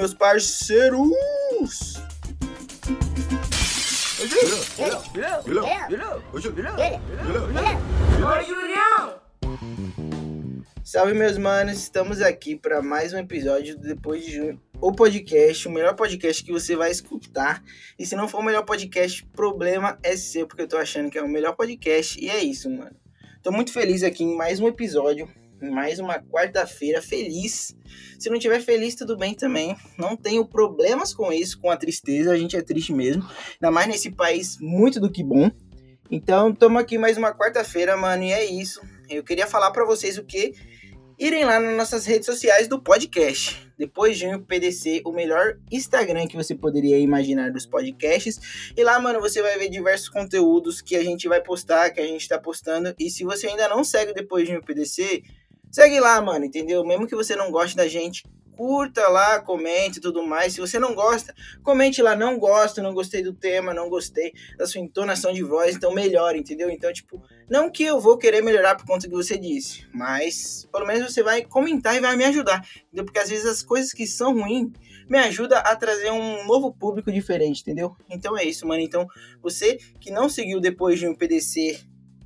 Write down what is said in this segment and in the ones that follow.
meus parceiros! Salve, meus manos! Estamos aqui para mais um episódio do Depois de Junho, o podcast, o melhor podcast que você vai escutar. E se não for o melhor podcast, problema é seu, porque eu tô achando que é o melhor podcast. E é isso, mano. Tô muito feliz aqui em mais um episódio mais uma quarta-feira feliz. Se não tiver feliz, tudo bem também. Não tenho problemas com isso, com a tristeza. A gente é triste mesmo. Ainda mais nesse país muito do que bom. Então, estamos aqui mais uma quarta-feira, mano, e é isso. Eu queria falar para vocês o que irem lá nas nossas redes sociais do podcast. Depois de um PDC, o melhor Instagram que você poderia imaginar dos podcasts. E lá, mano, você vai ver diversos conteúdos que a gente vai postar, que a gente tá postando. E se você ainda não segue depois de um PDC, Segue lá, mano, entendeu? Mesmo que você não goste da gente, curta lá, comente e tudo mais. Se você não gosta, comente lá, não gosto, não gostei do tema, não gostei da sua entonação de voz, então melhore, entendeu? Então, tipo, não que eu vou querer melhorar por conta do que você disse, mas pelo menos você vai comentar e vai me ajudar, entendeu? Porque às vezes as coisas que são ruins me ajudam a trazer um novo público diferente, entendeu? Então é isso, mano. Então, você que não seguiu depois de um PDC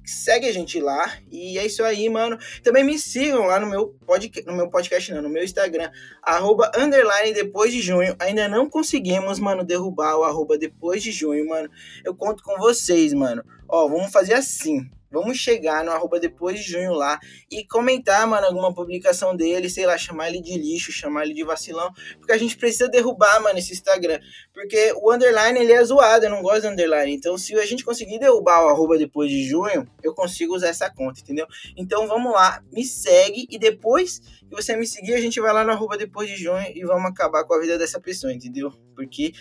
segue a gente lá. E é isso aí, mano. Também me sigam lá no meu podcast, no meu podcast não, no meu Instagram, arroba underline depois de junho. Ainda não conseguimos, mano, derrubar o arroba depois de junho, mano. Eu conto com vocês, mano. Ó, vamos fazer assim. Vamos chegar no arroba depois de junho lá e comentar, mano, alguma publicação dele, sei lá, chamar ele de lixo, chamar ele de vacilão, porque a gente precisa derrubar, mano, esse Instagram. Porque o underline, ele é zoado, eu não gosto do underline. Então, se a gente conseguir derrubar o arroba depois de junho, eu consigo usar essa conta, entendeu? Então, vamos lá, me segue e depois que você me seguir, a gente vai lá no arroba depois de junho e vamos acabar com a vida dessa pessoa, entendeu? Porque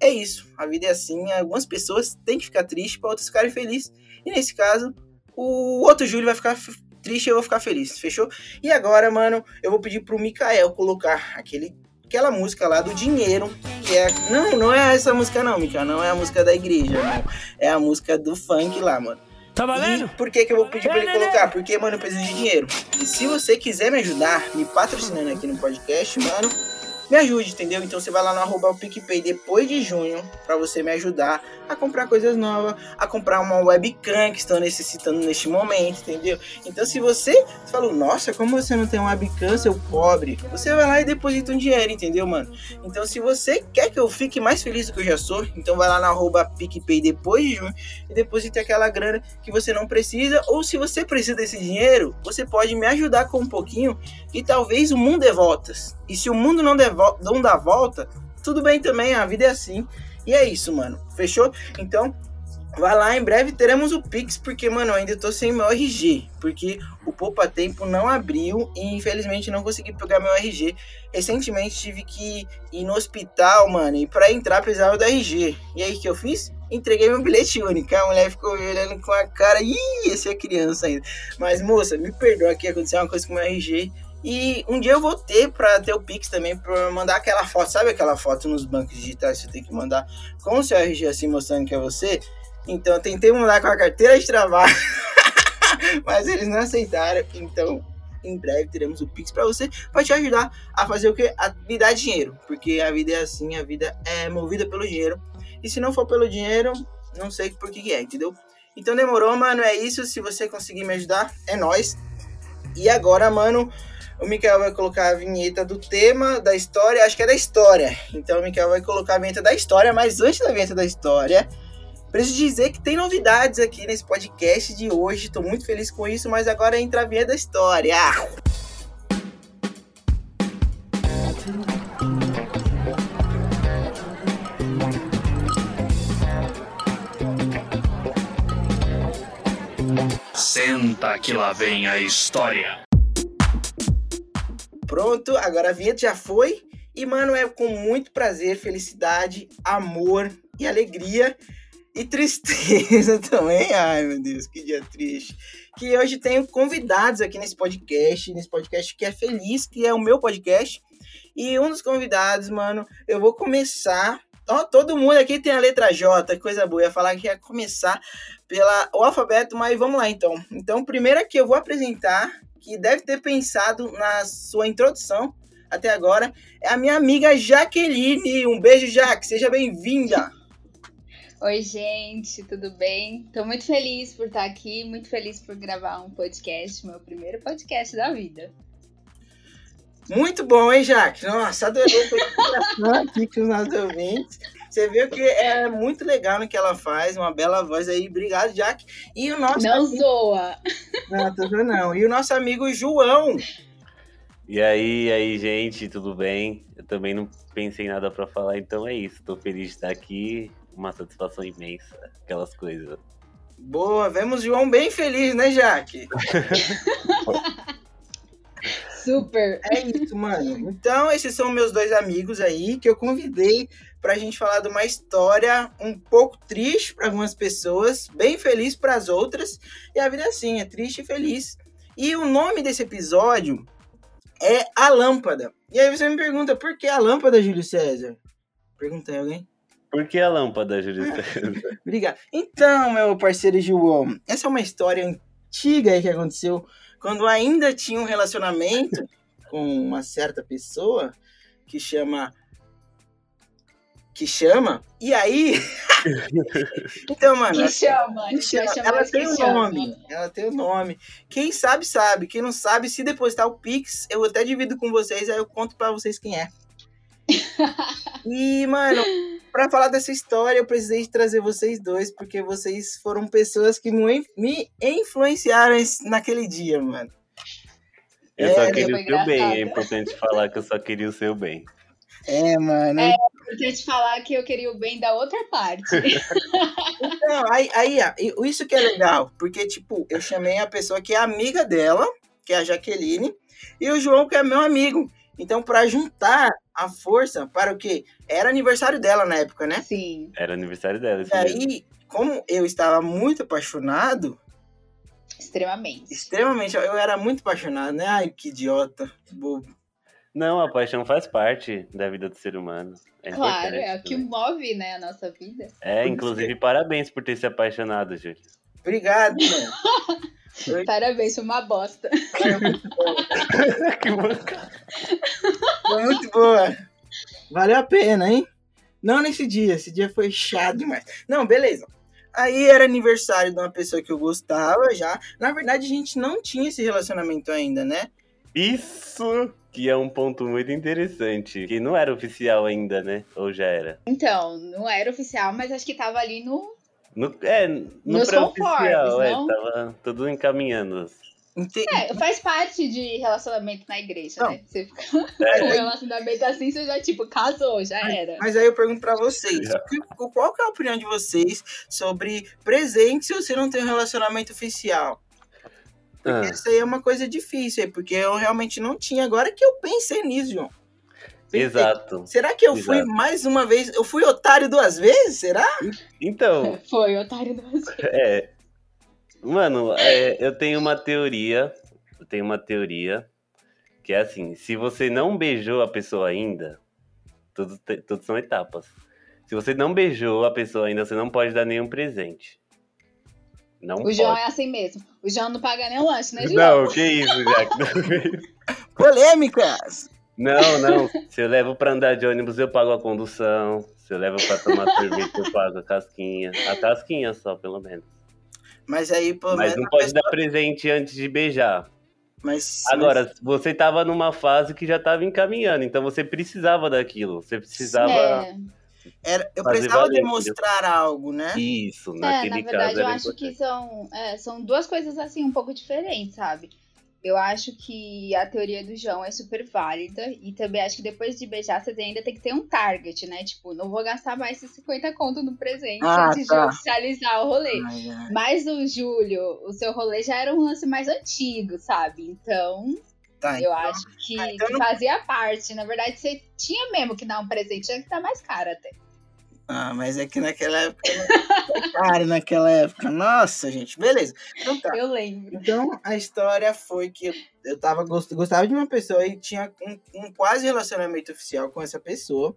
é isso, a vida é assim, algumas pessoas têm que ficar tristes para outras ficarem felizes. E nesse caso, o outro Júlio vai ficar triste e eu vou ficar feliz, fechou? E agora, mano, eu vou pedir pro Mikael colocar aquele, aquela música lá do dinheiro, que é. Não, não é essa música, não, Mikael, não é a música da igreja, não. É a música do funk lá, mano. Tá valendo? E por que, que eu vou pedir pra ele colocar? Porque, mano, eu preciso de dinheiro. E se você quiser me ajudar, me patrocinando aqui no podcast, mano me ajude, entendeu? Então você vai lá no arroba PicPay depois de junho para você me ajudar a comprar coisas novas, a comprar uma webcam que estão necessitando neste momento, entendeu? Então se você falou, nossa, como você não tem uma webcam, seu pobre, você vai lá e deposita um dinheiro, entendeu, mano? Então se você quer que eu fique mais feliz do que eu já sou, então vai lá no arroba PicPay depois de junho e deposita aquela grana que você não precisa, ou se você precisa desse dinheiro, você pode me ajudar com um pouquinho e talvez o mundo dê voltas. E se o mundo não, não dá volta, tudo bem também, a vida é assim. E é isso, mano. Fechou? Então, vai lá, em breve teremos o Pix, porque, mano, eu ainda tô sem meu RG. Porque o Poupa Tempo não abriu e infelizmente não consegui pegar meu RG. Recentemente tive que ir no hospital, mano, e pra entrar precisava do RG. E aí o que eu fiz? Entreguei meu bilhete único. A mulher ficou me olhando com a cara. Ih, esse é criança ainda. Mas, moça, me perdoa que aconteceu uma coisa com o meu RG. E um dia eu vou ter para ter o Pix também, para mandar aquela foto. Sabe aquela foto nos bancos digitais que você tem que mandar com o seu RG assim mostrando que é você? Então eu tentei mandar com a carteira de trabalho, mas eles não aceitaram. Então em breve teremos o Pix para você, para te ajudar a fazer o que? A me dar dinheiro, porque a vida é assim, a vida é movida pelo dinheiro. E se não for pelo dinheiro, não sei por que, que é, entendeu? Então demorou, mano, é isso. Se você conseguir me ajudar, é nós. E agora, mano, o Mikael vai colocar a vinheta do tema, da história, acho que é da história. Então o Mikael vai colocar a vinheta da história, mas antes da vinheta da história, preciso dizer que tem novidades aqui nesse podcast de hoje. Estou muito feliz com isso, mas agora entra a vinheta da história. Senta que lá vem a história. Pronto, agora a vinheta já foi. E, mano, é com muito prazer, felicidade, amor e alegria e tristeza também. Ai, meu Deus, que dia triste. Que hoje tenho convidados aqui nesse podcast, nesse podcast que é feliz, que é o meu podcast. E um dos convidados, mano, eu vou começar. Ó, todo mundo aqui tem a letra J, coisa boa. Eu ia falar que ia começar pela o alfabeto, mas vamos lá então. Então, primeiro aqui eu vou apresentar que deve ter pensado na sua introdução até agora é a minha amiga Jaqueline. Um beijo, Jaque, seja bem-vinda. Oi, gente, tudo bem? Tô muito feliz por estar aqui, muito feliz por gravar um podcast, meu primeiro podcast da vida. Muito bom, hein, Jaque? Nossa, adorei a aqui com os nossos ouvintes. Você viu que é muito legal no que ela faz, uma bela voz aí. Obrigado, Jaque. E o nosso. Não amigo... zoa! Não, tô não. E o nosso amigo João. E aí, e aí, gente, tudo bem? Eu também não pensei em nada para falar, então é isso. Tô feliz de estar aqui uma satisfação imensa, aquelas coisas. Boa, vemos João bem feliz, né, Jaque? Super! É isso, mano. Então, esses são meus dois amigos aí que eu convidei pra gente falar de uma história um pouco triste para algumas pessoas, bem feliz para as outras. E a vida é assim, é triste e feliz. E o nome desse episódio é A Lâmpada. E aí você me pergunta, por que a lâmpada, Júlio César? Perguntei alguém. Por que a lâmpada, Júlio César? Obrigado. Então, meu parceiro João, essa é uma história antiga que aconteceu quando ainda tinha um relacionamento com uma certa pessoa que chama que chama e aí então mano que chama, que chama. ela tem o um nome ela tem o um nome. Quem sabe sabe quem não sabe se depositar o pix eu até divido com vocês aí eu conto para vocês quem é e mano para falar dessa história, eu precisei trazer vocês dois, porque vocês foram pessoas que me influenciaram naquele dia, mano. Eu é, só queria o seu bem, é importante falar que eu só queria o seu bem. É, mano. É importante falar que eu queria o bem da outra parte. então, aí, aí, isso que é legal, porque, tipo, eu chamei a pessoa que é amiga dela, que é a Jaqueline, e o João, que é meu amigo. Então, para juntar a força para o quê? Era aniversário dela na época, né? Sim. Era aniversário dela. E aí, como eu estava muito apaixonado. Extremamente. Extremamente. Eu era muito apaixonado, né? Ai, que idiota, que bobo. Não, a paixão faz parte da vida do ser humano. É claro, é o que move, né, a nossa vida. É, inclusive, parabéns por ter se apaixonado, Júlio. Obrigado, mano. Parabéns, foi uma bosta. Foi muito boa. que Foi muito boa. Valeu a pena, hein? Não nesse dia, esse dia foi chato demais. Não, beleza. Aí era aniversário de uma pessoa que eu gostava já. Na verdade, a gente não tinha esse relacionamento ainda, né? Isso que é um ponto muito interessante. Que não era oficial ainda, né? Ou já era? Então, não era oficial, mas acho que tava ali no no, é, no pré-oficial, é, tava tudo encaminhando. É, faz parte de relacionamento na igreja, não. né? Você fica é. com um relacionamento assim, você já, tipo, casou, já era. Mas aí eu pergunto pra vocês, qual que é a opinião de vocês sobre presente se você não tem um relacionamento oficial? Porque ah. isso aí é uma coisa difícil, porque eu realmente não tinha. Agora que eu pensei nisso, João. Exato. Será que eu Exato. fui mais uma vez? Eu fui otário duas vezes? Será? Então. Foi otário duas vezes. É. Mano, é, eu tenho uma teoria. Eu tenho uma teoria que é assim: se você não beijou a pessoa ainda, tudo, tudo são etapas. Se você não beijou a pessoa ainda, você não pode dar nenhum presente. Não o pode. João é assim mesmo. O João não paga nem o lanche, né, João? Não, que isso, Jack. Polêmicas! Não, não. Se eu levo pra andar de ônibus, eu pago a condução. Se eu levo pra tomar cerveja, eu pago a casquinha. A casquinha só, pelo menos. Mas aí, pelo Mas não pode pessoa... dar presente antes de beijar. Mas, Agora, mas... você tava numa fase que já tava encaminhando, então você precisava daquilo. Você precisava. É. Era, eu precisava valer, demonstrar entendeu? algo, né? Isso, naquele é, na verdade, caso. eu acho importante. que são, é, são duas coisas assim um pouco diferentes, sabe? Eu acho que a teoria do João é super válida e também acho que depois de beijar você ainda tem que ter um target, né? Tipo, não vou gastar mais esses 50 conto no presente ah, antes tá. de oficializar o rolê. Ai, ai. Mas o Júlio, o seu rolê já era um lance mais antigo, sabe? Então, tá, eu então, acho que, ah, então que fazia parte. Na verdade, você tinha mesmo que dar um presente, tinha que estar mais caro até. Ah, mas é que naquela época. Cara, naquela época. Nossa, gente. Beleza. Então tá. Eu lembro. Então a história foi que eu tava, gostava de uma pessoa e tinha um, um quase relacionamento oficial com essa pessoa.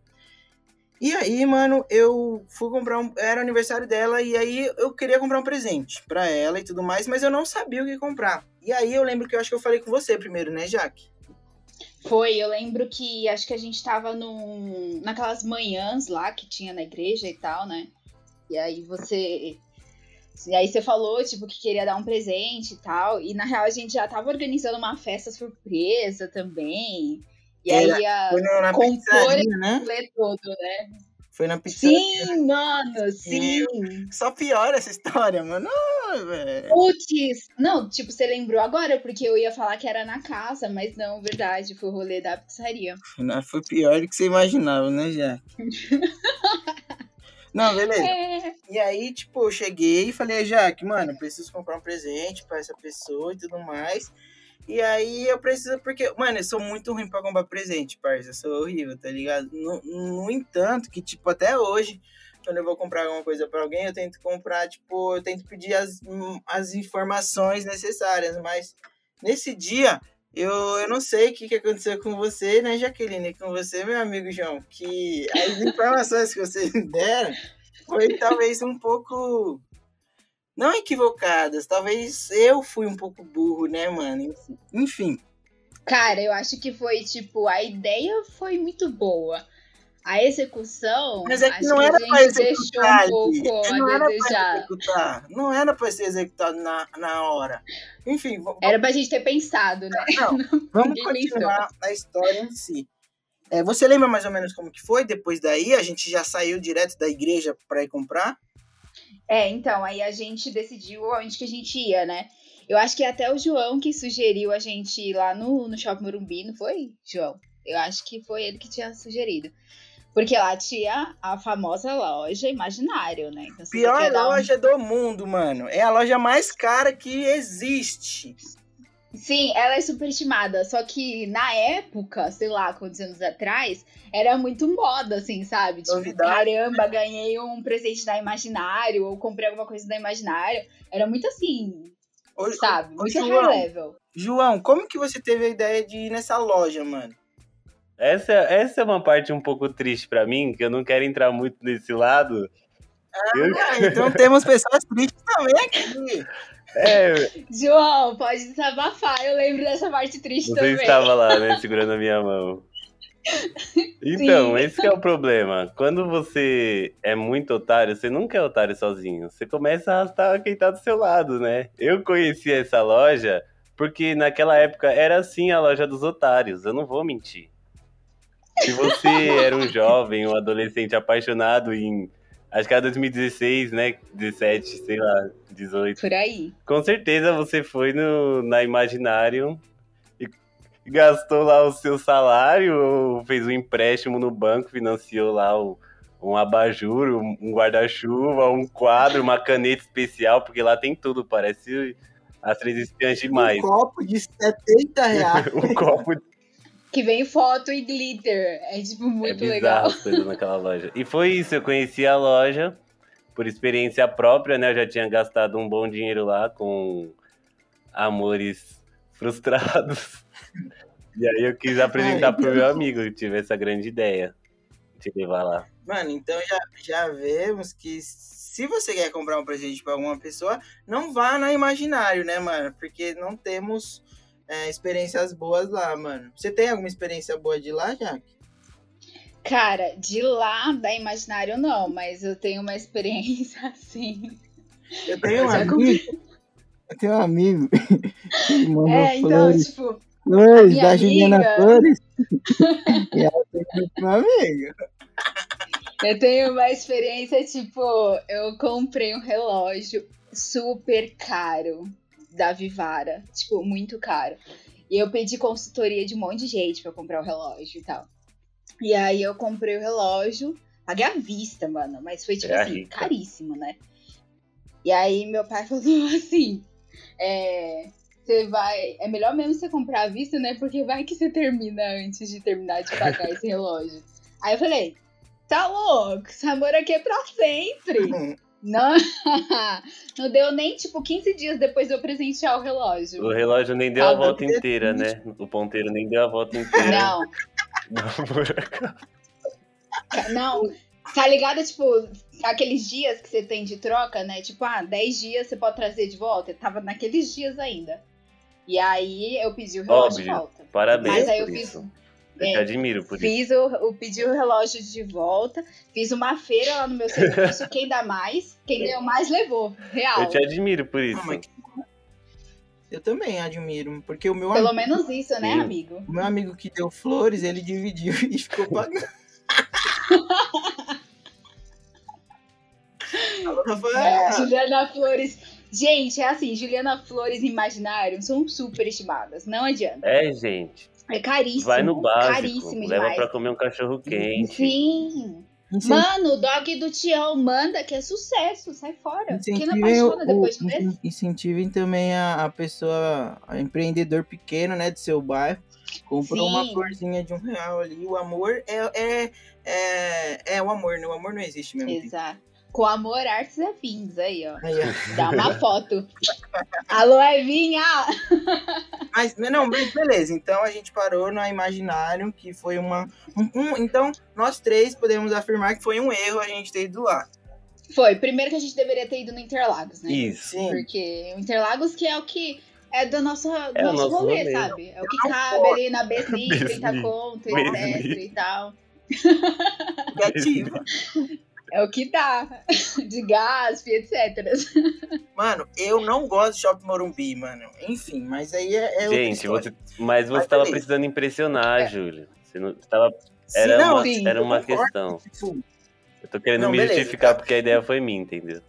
E aí, mano, eu fui comprar um. Era aniversário dela e aí eu queria comprar um presente para ela e tudo mais, mas eu não sabia o que comprar. E aí eu lembro que eu acho que eu falei com você primeiro, né, Jaque? Foi, eu lembro que acho que a gente tava num, naquelas manhãs lá que tinha na igreja e tal, né? E aí você. E aí você falou, tipo, que queria dar um presente e tal. E na real a gente já tava organizando uma festa surpresa também. E aí Foi na, na compor né? todo, né? Foi na pizzaria. Sim, mano, sim. Só piora essa história, mano. Putz! Não, tipo, você lembrou agora, porque eu ia falar que era na casa, mas não, verdade, foi o rolê da pizzaria. Não, Foi pior do que você imaginava, né, Jack? Não, beleza. É. E aí, tipo, eu cheguei e falei, Jaque, mano, preciso comprar um presente pra essa pessoa e tudo mais. E aí eu preciso, porque, mano, eu sou muito ruim pra comprar presente, parça. Eu sou horrível, tá ligado? No, no entanto, que, tipo, até hoje, quando eu vou comprar alguma coisa pra alguém, eu tento comprar, tipo, eu tento pedir as, hum, as informações necessárias, mas nesse dia. Eu, eu não sei o que, que aconteceu com você, né, Jaqueline? Com você, meu amigo João, que as informações que vocês deram foi talvez um pouco não equivocadas. Talvez eu fui um pouco burro, né, mano? Enfim. Cara, eu acho que foi, tipo, a ideia foi muito boa. A execução, Mas é que não que era a pra executar. um. Não a era pra executar. Não era pra ser executado na, na hora. Enfim, v- Era pra gente ter pensado, né? não, vamos continuar na história em si. É, você lembra mais ou menos como que foi? Depois daí, a gente já saiu direto da igreja pra ir comprar? É, então, aí a gente decidiu onde que a gente ia, né? Eu acho que até o João que sugeriu a gente ir lá no, no Shopping Morumbi, não foi, João? Eu acho que foi ele que tinha sugerido. Porque lá tinha a famosa loja Imaginário, né? Então, Pior dar um- loja do mundo, mano. É a loja mais cara que existe. Sim, ela é superestimada. Só que na época, sei lá, quantos anos atrás, era muito moda, assim, sabe? Tipo, Novidade. caramba, ganhei um presente da Imaginário, ou comprei alguma coisa da Imaginário. Era muito assim, sabe? Muito João, high level. João, como que você teve a ideia de ir nessa loja, mano? Essa, essa é uma parte um pouco triste pra mim, que eu não quero entrar muito nesse lado. Eu- Ah, então temos pessoas tristes também aqui. é, João, pode desabafar. Eu lembro dessa parte triste você também. estava lá, né, segurando a minha mão. Então, Sim. esse que é o problema. Quando você é muito otário, você nunca é otário sozinho. Você começa a arrastar quem tá do seu lado, né? Eu conheci essa loja porque naquela época era assim a loja dos otários. Eu não vou mentir. Se você era um jovem, um adolescente apaixonado em. Acho que era 2016, né? 17, sei lá, 18. Por aí. Com certeza você foi no, na Imaginário e gastou lá o seu salário, ou fez um empréstimo no banco, financiou lá o, um abajur, um, guarda-chuva, um quadro, uma caneta especial, porque lá tem tudo, parece as três espiãs demais. Um copo de 70 reais. um copo Que vem foto e glitter. É, tipo, muito é legal. as coisas naquela loja. E foi isso, eu conheci a loja por experiência própria, né? Eu já tinha gastado um bom dinheiro lá com amores frustrados. E aí eu quis apresentar Ai, pro meu amigo que tive essa grande ideia de levar lá. Mano, então já, já vemos que se você quer comprar um presente pra alguma pessoa, não vá na Imaginário, né, mano? Porque não temos é, experiências boas lá, mano. Você tem alguma experiência boa de lá, Jaque? Cara, de lá da Imaginário não, mas eu tenho uma experiência assim. Eu tenho um amigo. Eu tenho um amigo. É, então, flores, tipo, flores da Juliana Flores. e ela tem amigo. eu tenho uma experiência, tipo, eu comprei um relógio super caro da Vivara, tipo, muito caro. E eu pedi consultoria de um monte de gente pra comprar o relógio e tal. E aí eu comprei o relógio, paguei à vista, mano, mas foi tipo É assim, rica. caríssimo, né? E aí meu pai falou assim, é, você vai, é melhor mesmo você comprar à vista, né? Porque vai que você termina antes de terminar de pagar esse relógio. Aí eu falei, tá louco, esse amor aqui é pra sempre. Não, não deu nem tipo 15 dias depois de eu presentear o relógio. O relógio nem deu a Ah, volta mas- inteira, né? O ponteiro nem deu a volta inteira. Não, não. Tá ligado, tipo, aqueles dias que você tem de troca, né? Tipo, ah, 10 dias você pode trazer de volta. Eu tava naqueles dias ainda. E aí eu pedi o relógio de Óbvio. volta. Parabéns Mas aí por eu fiz. isso. Eu É, te admiro por isso. Fiz o, o pedi o relógio de volta, fiz uma feira lá no meu serviço, quem dá mais, quem deu mais levou, real. Eu te admiro por isso. Ah, Eu também admiro, porque o meu, Pelo amigo, menos isso, né, Sim. amigo? o meu amigo que deu flores, ele dividiu e ficou pagando. É. Juliana Flores. Gente, é assim, Juliana Flores e Imaginário são super estimadas, não adianta. É, gente. É caríssimo. Vai no básico. Caríssimo Leva demais. pra comer um cachorro quente. Sim. Incen- Mano, o dog do Tião manda que é sucesso, sai fora. Quem não Incentivem, apaixona o- depois de o- ver? incentivem também a, a pessoa, a empreendedor pequeno, né, do seu bairro. Comprou uma Sim. florzinha de um real ali. O amor é, é, é, é o amor, né? O amor não existe mesmo. Exato. Com amor, artes e afins aí, ó. Aí, ó. Dá uma foto. Alô, Evinha! Mas, não, mas beleza. Então a gente parou no Imaginário, que foi uma. um- um- então, nós três podemos afirmar que foi um erro a gente ter ido lá. Foi, primeiro que a gente deveria ter ido no Interlagos, né? Isso. Sim. Porque o Interlagos que é o que é do nosso, do É nosso nosso rolê, rolê. sabe? É o que Não cabe ali na Besni, 30 Besni. conto, etc e tal. Negativa. É o que dá. De gaspe, etc. Mano, eu não gosto de Shopping Morumbi, mano. Enfim, mas aí é. é Gente, você, mas você Mas tava beleza. precisando impressionar, É. Júlio. Você não tava, era não, uma, sim, era uma concordo, questão. tipo, Eu tô querendo Não, me beleza, justificar tá. porque a ideia foi minha, entendeu?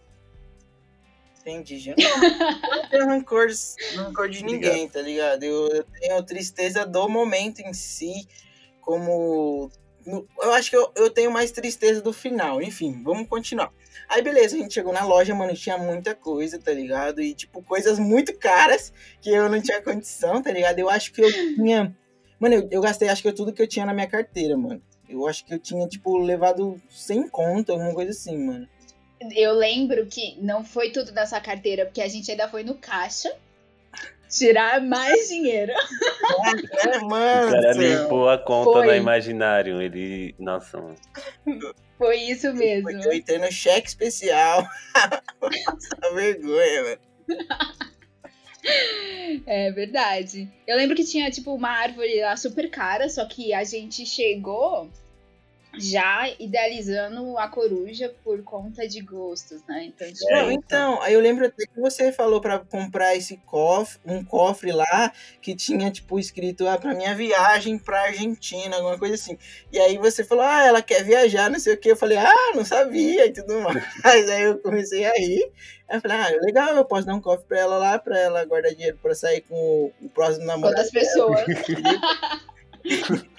Entendi, gente. Não, eu não tenho rancor, rancor de ninguém, tá ligado? Eu, eu tenho tristeza do momento em si, como. Eu acho que eu, eu tenho mais tristeza do final. Enfim, vamos continuar. Aí, beleza, a gente chegou na loja, mano, tinha muita coisa, tá ligado? E, tipo, coisas muito caras que eu não tinha condição, tá ligado? Eu acho que eu tinha. Mano, eu, eu gastei, acho que tudo que eu tinha na minha carteira, mano. Eu acho que eu tinha, tipo, levado sem conta, alguma coisa assim, mano. Eu lembro que não foi tudo da sua carteira, porque a gente ainda foi no caixa tirar mais dinheiro. É, O cara limpou a conta Foi. no Imaginário. Ele. Nossa, mano. Foi isso mesmo. Eu entrei no cheque especial. Nossa, vergonha, velho. É verdade. Eu lembro que tinha, tipo, uma árvore lá super cara, só que a gente chegou já idealizando a coruja por conta de gostos, né? Então, tipo, É, Não, então, aí eu lembro até que você falou pra comprar esse cofre, um cofre lá, que tinha, tipo, escrito, ah, pra minha viagem pra Argentina, alguma coisa assim. E aí você falou, ah, ela quer viajar, não sei o que. Eu falei, ah, não sabia e tudo mais. Aí eu comecei a rir. Aí eu falei, ah, legal, eu posso dar um cofre pra ela lá, pra ela guardar dinheiro pra sair com o, próximo namorado. quantas pessoas.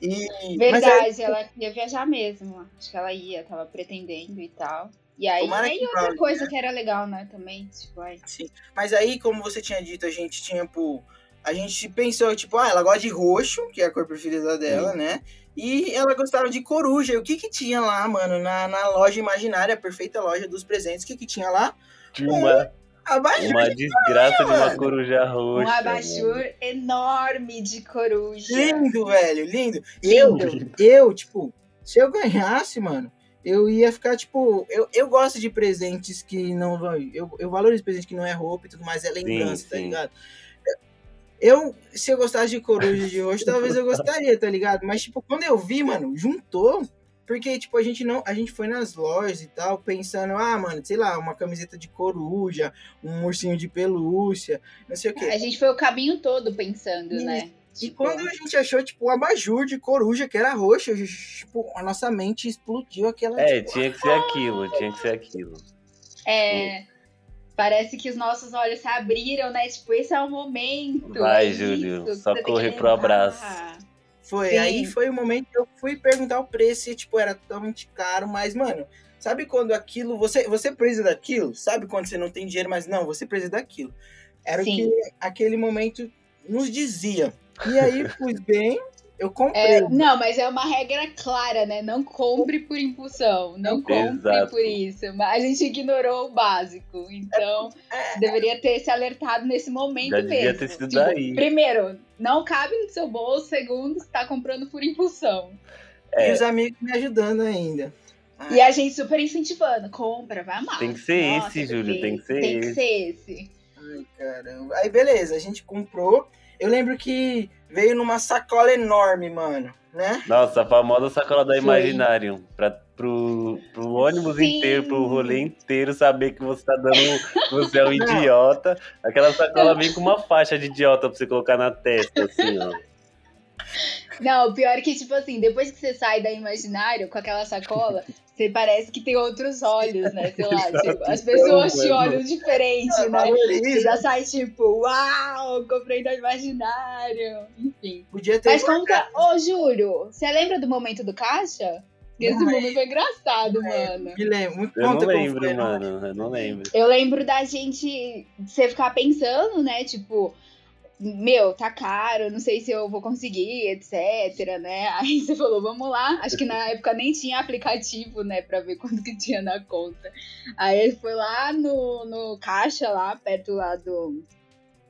E, mas aí, Verdade, ela ia viajar mesmo. Acho que ela ia, tava pretendendo e tal. E aí, Tomara aí que outra valha, coisa que era legal, né, também. Tipo, ai, Sim. Mas aí, como você tinha dito, a gente tinha, pô, a gente pensou, tipo, ah, ela gosta de roxo, que é a cor preferida dela, né? E ela gostava de coruja. E o que que tinha lá, mano, na, na loja imaginária, a perfeita loja dos presentes? O que que tinha lá? Tinha uma, Abajur. uma desgraça de uma mano. coruja roxa. um mano. abajur enorme de coruja. Lindo, velho, lindo. Eu, Lindo. eu, tipo, se eu ganhasse, mano, eu ia ficar, tipo, eu, eu gosto de presentes que não vão. Eu, eu valorizo presente que não é roupa e tudo mais, é lembrança, tá sim. ligado? Eu, se eu gostasse de coruja de hoje, talvez eu gostaria, tá ligado? Mas, tipo, quando eu vi, mano, juntou. Porque, tipo, a gente não. A gente foi nas lojas e tal, pensando, ah, mano, sei lá, uma camiseta de coruja, um ursinho de pelúcia, não sei o quê. A gente foi o caminho todo pensando, Isso. né? E Tipo, quando a gente achou, tipo, um abajur de coruja, que era roxo, tipo, a nossa mente explodiu aquela. É, tipo, tinha que ser aquilo, tinha que ser aquilo. É. Parece que os nossos olhos se abriram, né? Tipo, esse é o momento. Vai, é Júlio, isso só correr pro abraço. Foi. Sim. Aí foi o momento que eu fui perguntar o preço e, tipo, era totalmente caro, mas, mano, sabe quando aquilo. Você, você precisa daquilo? Sabe quando você não tem dinheiro, mas não, você precisa daquilo. Era Sim. o que aquele momento nos dizia. E aí, pois bem, eu comprei. É, não, mas é uma regra clara, né? Não compre por impulsão. Não compre Exato. por isso. Mas a gente ignorou o básico. Então, deveria ter se alertado nesse momento Já devia mesmo. ter sido Tipo, daí. Primeiro, não cabe no seu bolso. Segundo, você tá comprando por impulsão. É. E os amigos me ajudando ainda. E a gente super incentivando. Compra, vai amar. Tem que ser Nossa, esse, Júlio, tem que ser Tem que esse. ser esse. Ai, caramba. Aí, beleza, a gente comprou. Eu lembro que veio numa sacola enorme, mano, né? Nossa, a famosa sacola da. Imaginarium. Pra, pro, pro ônibus Sim. inteiro, pro rolê inteiro saber que você tá dando. que você é um idiota. Aquela sacola vem com uma faixa de idiota pra você colocar na testa, assim, ó. Não, o pior é que, tipo assim, depois que você sai da imaginário com aquela sacola, você parece que tem outros olhos, né? Sei lá, tipo, as pessoas te olham diferente, né? Você já sai tipo, uau, comprei da imaginário. Enfim. Podia ter. Mas conta, ô Júlio, você lembra do momento do caixa? Esse Não, momento foi engraçado, mano. Me lembro. Muito Eu não lembro, foi, mano. Eu não lembro. Eu lembro da gente, você ficar pensando, né? Tipo, meu, tá caro, não sei se eu vou conseguir, etc, né? Aí você falou, vamos lá. Acho que na época nem tinha aplicativo, né, pra ver quanto que tinha na conta. Aí ele foi lá no, no caixa, lá, perto lá do,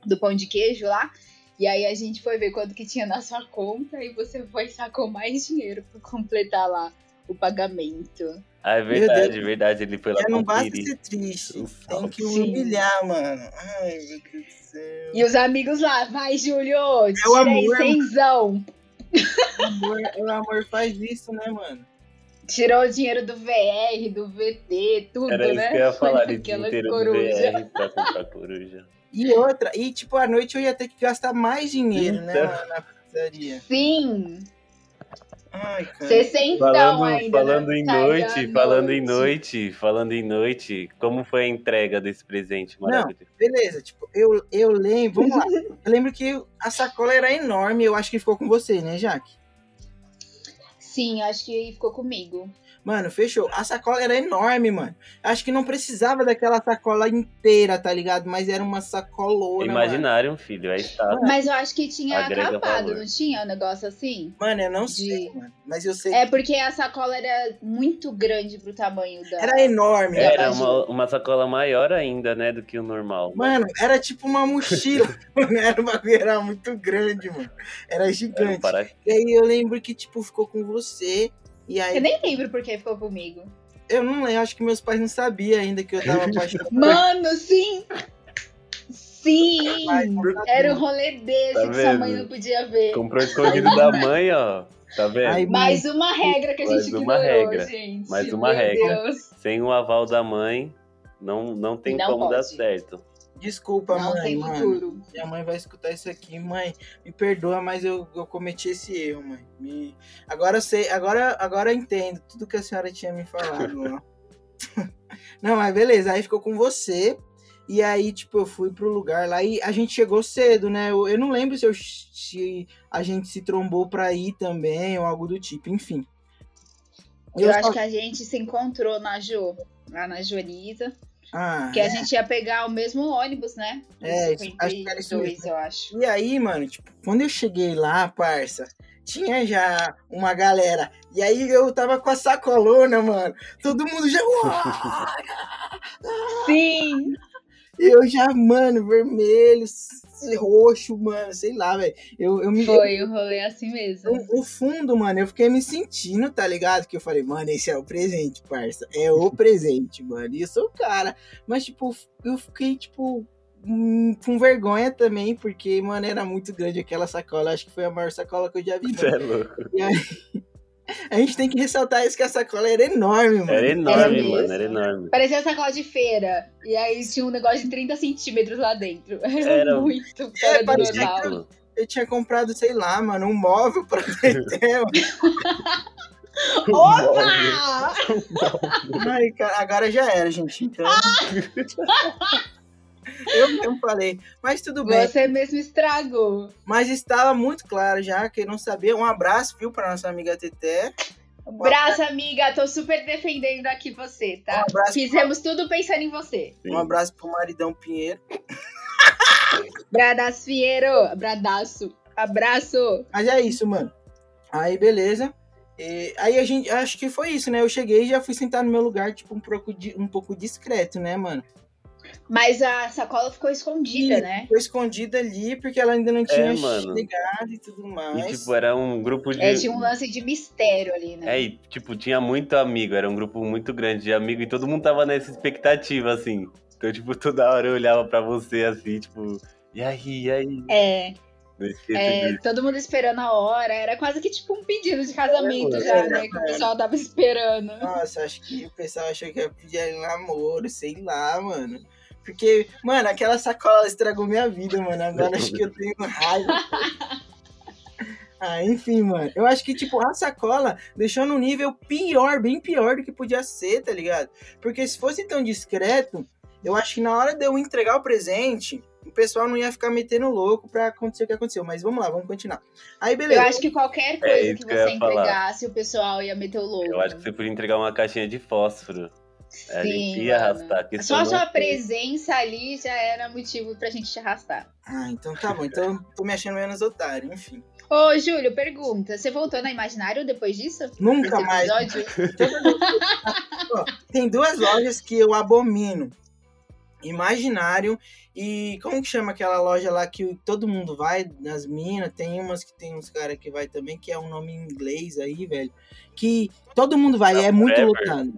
do pão de queijo lá. E aí a gente foi ver quanto que tinha na sua conta e você foi e sacou mais dinheiro pra completar lá o pagamento. Ah, é verdade, Deus. verdade. Ele foi lá não basta ser triste. Tem que Sim. humilhar, mano. Ai, meu Deus do céu. E os amigos lá, vai, Júlio, É o amor, cenzão. O amor, o amor faz isso, né, mano? Tirou o dinheiro do VR, do VT, tudo, Era isso né? que eu ia falar, de inteiro do coruja. VR pra comprar coruja. E outra, e tipo, à noite eu ia ter que gastar mais dinheiro, né, Então. na pizzaria. Sim, Ai, cara. Falando, ainda. falando né? em Sai à noite, falando em noite, falando em noite, como foi a entrega desse presente maravilhoso? Beleza, tipo, eu, eu lembro, vamos lá. Eu lembro que a sacola era enorme, eu acho que ficou com você, né, Jaque? Sim, acho que ficou comigo. Mano, fechou. A sacola era enorme, mano. Acho que não precisava daquela sacola inteira, tá ligado? Mas era uma sacolona. Mano. Imaginário, filho, é estado. Mas eu acho que tinha acabado, não tinha um negócio assim? Mano, eu não De- sei, mano. Mas eu sei. É porque a sacola era muito grande pro tamanho da. Era enorme. Né? Era uma, uma sacola maior ainda, né, do que o normal. Mano, era tipo uma mochila. mano. Era, um bagulho, era muito grande, mano. Era Era um gigante. para- E aí eu lembro que, tipo, ficou com você. E aí, Eu nem lembro por que ficou comigo. eu não lembro, acho que meus pais não sabiam ainda que eu tava apaixonado. Mano, sim! Sim! Mas, Era um rolê desse Tá que sua mãe vendo? não podia ver. Comprou escondido da mãe, ó. Tá vendo? Aí, Mais uma regra que a Mais gente uma ignorou, regra. gente. Mais uma Meu regra. Deus. Sem o aval da mãe, não, não tem Não como dar pode. certo. Desculpa, Não mãe, futuro. Minha mãe vai escutar isso aqui, mãe. Me perdoa, mas eu, eu cometi esse erro, mãe. Me... Agora eu sei, agora, agora eu entendo tudo que a senhora tinha me falado. ó. Não, mas beleza, aí ficou com você. E aí, tipo, eu fui pro lugar lá e a gente chegou cedo, né? Eu, eu não lembro se, eu, se a gente se trombou pra ir também ou algo do tipo, enfim. Eu, Eu acho só- que a gente se encontrou na Jo, lá na Joriza. Ah, Que a gente ia pegar o mesmo ônibus, né? É, isso- acho que era isso 52, eu acho. E aí, mano, tipo, quando eu cheguei lá, parça, tinha já uma galera. E aí eu tava com a sacolona, mano. Todo mundo já. Sim! Eu já, mano, vermelho, roxo, mano, sei lá, velho. Eu, eu me. Foi um rolê assim mesmo. No, no fundo, mano, eu fiquei me sentindo, tá ligado? Que eu falei, mano, esse é o presente, parça. É o presente, mano. E eu sou o cara. Mas, tipo, eu fiquei, tipo, hum, com vergonha também, porque, mano, era muito grande aquela sacola. Acho que foi a maior sacola que eu já vi. Você Mano. é louco. A gente tem que ressaltar isso, que a sacola era enorme, mano. Era enorme, mesmo. mano, era enorme. Parecia sacola de feira. E aí tinha um negócio de 30 centímetros lá dentro. Era, Era- muito fora do parecia normal. Eu tinha comprado, sei lá, mano, um móvel pra ter. Opa! Ai, cara, agora já era, gente. Então. Eu mesmo falei. Mas tudo bem. Você mesmo estragou. Mas estava muito claro já, quem não sabia. Um abraço, viu, pra nossa amiga Teté. Braço, amiga, tô super defendendo aqui você, tá? Um abraço. Fizemos tudo pensando em você. Um abraço pro maridão Pinheiro. Bradaço Fieiro, bradaço, abraço. Mas é isso, mano. Aí, beleza. E aí a gente, acho que foi isso, né? Eu cheguei e já fui sentar no meu lugar, tipo, um pouco, di- um pouco discreto, né, mano? Mas a sacola ficou escondida, Ih, né? Ficou escondida ali, porque ela ainda não tinha mano. chegado e tudo E, mais. tipo, era um grupo de. É, tinha um lance de mistério ali, né? É, e, tipo, tinha muito amigo, era um grupo muito grande de amigo e todo mundo tava nessa expectativa, assim. Então, tipo, toda hora eu olhava pra você assim, tipo, e aí, e aí? É, é, todo mundo esperando a hora. Era quase que tipo um pedido de casamento É, já, é, né? Que o é. pessoal tava esperando. Nossa, acho que o pessoal achou que ia pedir namoro, sei lá, mano. Porque, mano, aquela sacola estragou minha vida, mano. Agora acho que eu tenho raiva. Ah, enfim, mano. Eu acho que, tipo, a sacola deixou no nível pior, bem pior do que podia ser, tá ligado? Porque se fosse tão discreto, eu acho que na hora de eu entregar o presente, o pessoal não ia ficar metendo louco pra acontecer o que aconteceu. Mas vamos lá, vamos continuar. Aí, beleza. Eu acho que qualquer coisa isso que que você ia falar. entregasse, o pessoal ia meter o louco. Eu acho que você podia entregar uma caixinha de fósforo. A gente Sim, ia mano. arrastar. Só não sua foi. presença ali já era motivo pra gente te arrastar. Ah, então tá bom. Então eu tô me achando menos otário, enfim. Ô, Júlio, pergunta. Você voltou na Imaginário depois disso? Nunca Esse mais. episódio? Ó, tem duas lojas que eu abomino. Imaginário e como que chama aquela loja lá que todo mundo vai nas minas? Tem umas que tem uns caras que vai também, que é um nome em inglês aí, velho. Que todo mundo vai, e é muito Forever.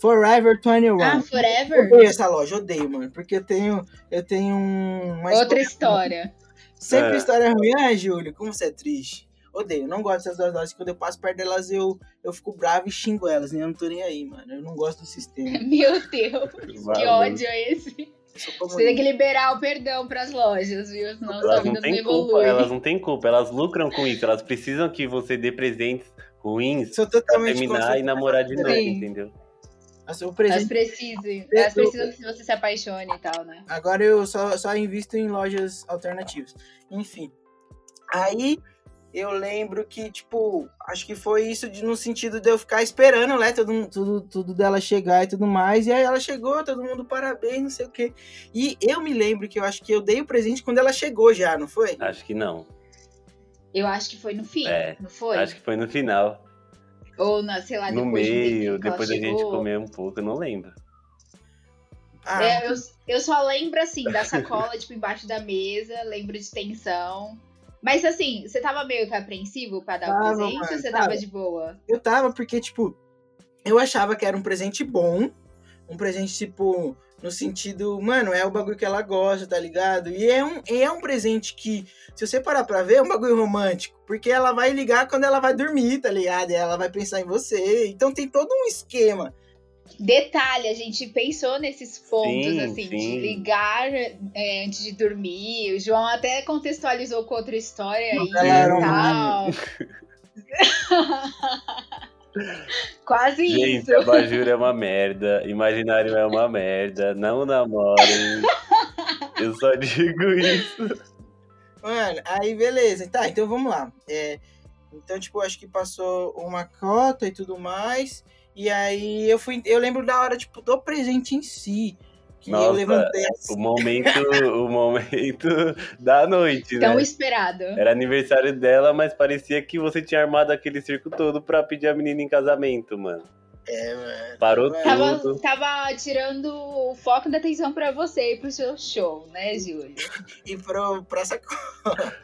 Forever 21. Ah, Forever? Odeio essa loja, odeio, mano. Porque eu tenho, eu tenho um- uma Outra história- história. Sempre É. história ruim. Ah, Júlio, como você é triste. Odeio, não gosto dessas duas lojas. Quando eu passo perto delas, eu, eu fico bravo e xingo elas. né? Eu não tô nem aí, mano. Eu não gosto do sistema. Meu Deus, que ódio é esse? Eu Você tem que liberar o perdão pras lojas, viu? Senão sua Elas vida não têm culpa, evolui. elas não têm culpa, elas lucram com isso, elas precisam que você dê presentes ruins Sou pra terminar e namorar de novo, entendeu? O Elas presente. precisam. Elas precisam que você se apaixone e tal, né? Agora eu só, só invisto em lojas alternativas. Enfim. Aí eu lembro que, tipo, acho que foi isso de, no sentido de eu ficar esperando, né? Tudo, tudo, tudo dela chegar e tudo mais. E aí ela chegou, todo mundo parabéns, não sei o quê. E eu me lembro que eu acho que eu dei o presente quando ela chegou já, não foi? Acho que não. Eu acho que foi no fim, É, não foi? Acho que foi no final. Ou, na, sei lá, no de meio, ela depois da gente chegou. comer um pouco, eu não lembro. Ah, É, eu, eu só lembro, assim, da sacola, tipo, embaixo da mesa, lembro de tensão. Mas, assim, você tava meio que apreensivo pra dar o presente mano, ou você tava. tava de boa? eu tava porque, tipo, eu achava que era um presente bom. Um presente, tipo, no sentido, mano, é o bagulho que ela gosta, tá ligado? E é um, e é um presente que, se você parar pra ver, é um bagulho romântico. Porque ela vai ligar quando ela vai dormir, tá ligado? E ela vai pensar em você. Então tem todo um esquema. Detalhe, a gente pensou nesses pontos, Sim, assim, de sim. ligar é, antes de dormir. O João até contextualizou com outra história aí Ela era e tal. Quase Gente, isso. abajur é uma merda, imaginário é uma merda, não namorem. Eu só digo isso. Mano, aí beleza. Tá, então vamos lá. É, então, tipo, acho que passou uma cota e tudo mais. E aí eu fui. Eu lembro da hora, tipo, do presente em si. Que eu Nossa, levantei O assim. momento, o momento da noite, Tão né? esperado. Era aniversário dela, mas parecia que você tinha armado aquele circo todo pra pedir a menina em casamento, mano. É, mano. Parou Tava- tudo. tava tirando o foco da atenção pra você e pro seu show, né, Júlio? E pro, pra sacola.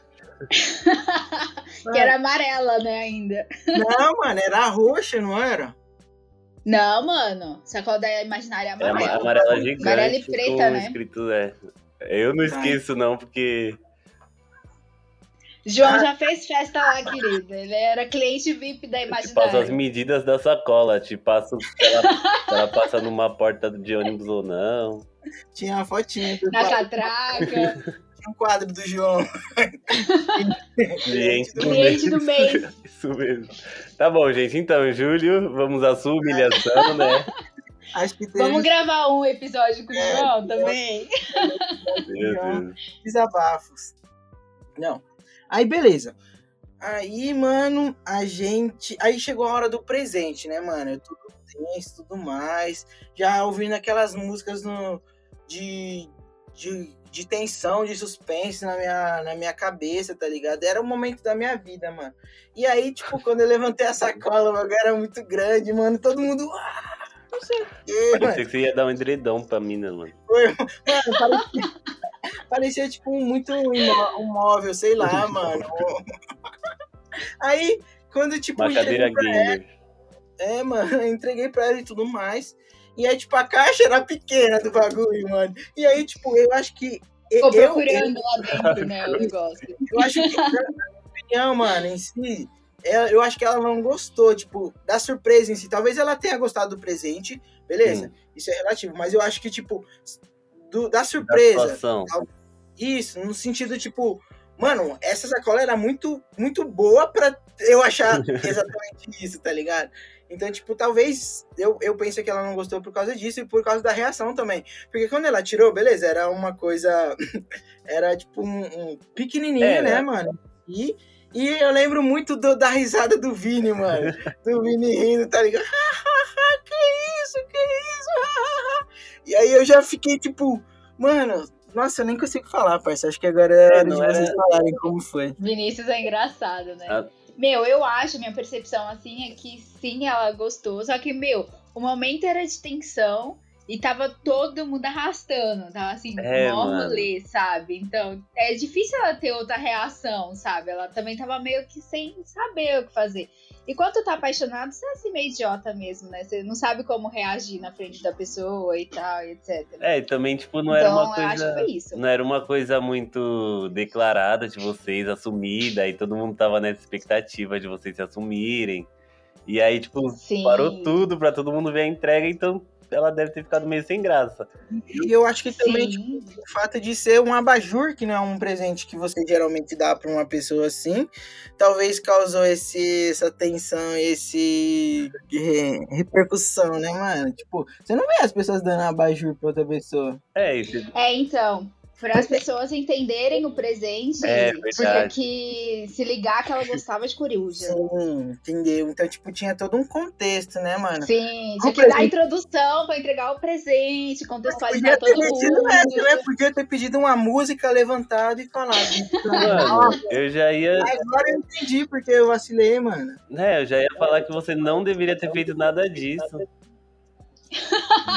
Que era amarela, né, ainda. Não, mano, era roxa, não era? Não, mano. Sacola da imaginária Era uma amarela. amarela gigante. Amarela e preta, com né? escrito, é. Eu não Ai. esqueço, não, porque João já fez festa lá, querida. Ele era cliente VIP da eu te passo as imaginária. medidas da sacola. Te passo se ela, se ela passa numa porta de ônibus ou não. Tinha uma fotinha Na catraca. Tinha um quadro do João. Cliente do Cliente do mês. Isso mesmo. Tá bom, gente. Então, Júlio, vamos à sua humilhação, né? Acho que teve Vamos gravar um episódio com o É, João também? Meu Deus. desabafos. Não. Aí, beleza. Aí, mano, a gente. Aí chegou a hora do presente, né, mano? Eu tudo tenso, tudo mais. Já ouvindo aquelas músicas no, de, de, de tensão, de suspense na minha, na minha cabeça, tá ligado? Era o momento da minha vida, mano. E aí, tipo, quando eu levantei a sacola, o bagulho era muito grande, mano. Todo mundo. "Ah, Não sei o quê, mano. Parecia que você ia dar um edredom pra mina, mano. Mano, parecia, parecia, tipo muito imó- um móvel, sei lá, mano. Aí, quando tipo Uma cadeira entreguei pra ela, gamer. é, mano, entreguei pra ela e tudo mais. E aí, tipo, a caixa era pequena do bagulho, mano. E aí, tipo, eu acho que. Ficou eu, procurando lá dentro, né, o negócio. eu acho que, na minha opinião, mano, em si, é- eu acho que ela não gostou, tipo, da surpresa em si. Talvez ela tenha gostado do presente, beleza? Isso é relativo, mas eu acho que, tipo, do- da Da surpresa, situação. isso, no sentido, tipo, mano, essa sacola era muito, muito boa pra eu achar exatamente isso, tá ligado? Então, tipo, talvez eu, eu pense que ela não gostou por causa disso e por causa da reação também. Porque quando ela tirou, beleza, era uma coisa. era tipo um, um pequenininho, Era. né, mano? E, e eu lembro muito do- da risada do Vini, mano. Do Vini rindo, tá ligado? que isso, que isso? e aí eu já fiquei tipo, mano, nossa, eu nem consigo falar, parça. Acho que agora é de não vocês falarem como foi. Vinícius é engraçado, né? Ah. Meu, eu acho, minha percepção assim é que sim, ela gostou. Só que, meu, o momento era de tensão e tava todo mundo arrastando. Tava assim, É, mó rolê, sabe? Então, é difícil ela ter outra reação, sabe? Ela também tava meio que sem saber o que fazer. E quando tu tá apaixonado, você é assim meio idiota mesmo, né? Você não sabe como reagir na frente da pessoa e tal, e etc. É, e também, tipo, não então, era uma acho coisa. que foi isso. Não era uma coisa muito declarada de vocês, assumida, e todo mundo tava nessa expectativa de vocês se assumirem. E aí, tipo, Sim. parou tudo pra todo mundo ver a entrega, então ela deve ter ficado meio sem graça. E eu acho que também, tipo, o fato de ser um abajur, que não é um presente que você geralmente dá pra uma pessoa assim, talvez causou esse, essa tensão, esse re- repercussão, né, mano? Tipo, você não vê as pessoas dando abajur pra outra pessoa. É, isso. É, então, para as pessoas entenderem o presente, É, porque que se ligar que ela gostava de coruja. Sim, entendeu? Então, tipo, tinha todo um contexto, né, mano? Sim, O tinha que dar a presente- introdução para entregar o presente, contextualizar Podia ter todo mundo. essa, né? Podia ter pedido uma música levantada e falado. Mano, eu já ia. Agora eu entendi porque eu vacilei, mano. né, eu já ia falar que você não deveria ter feito nada disso.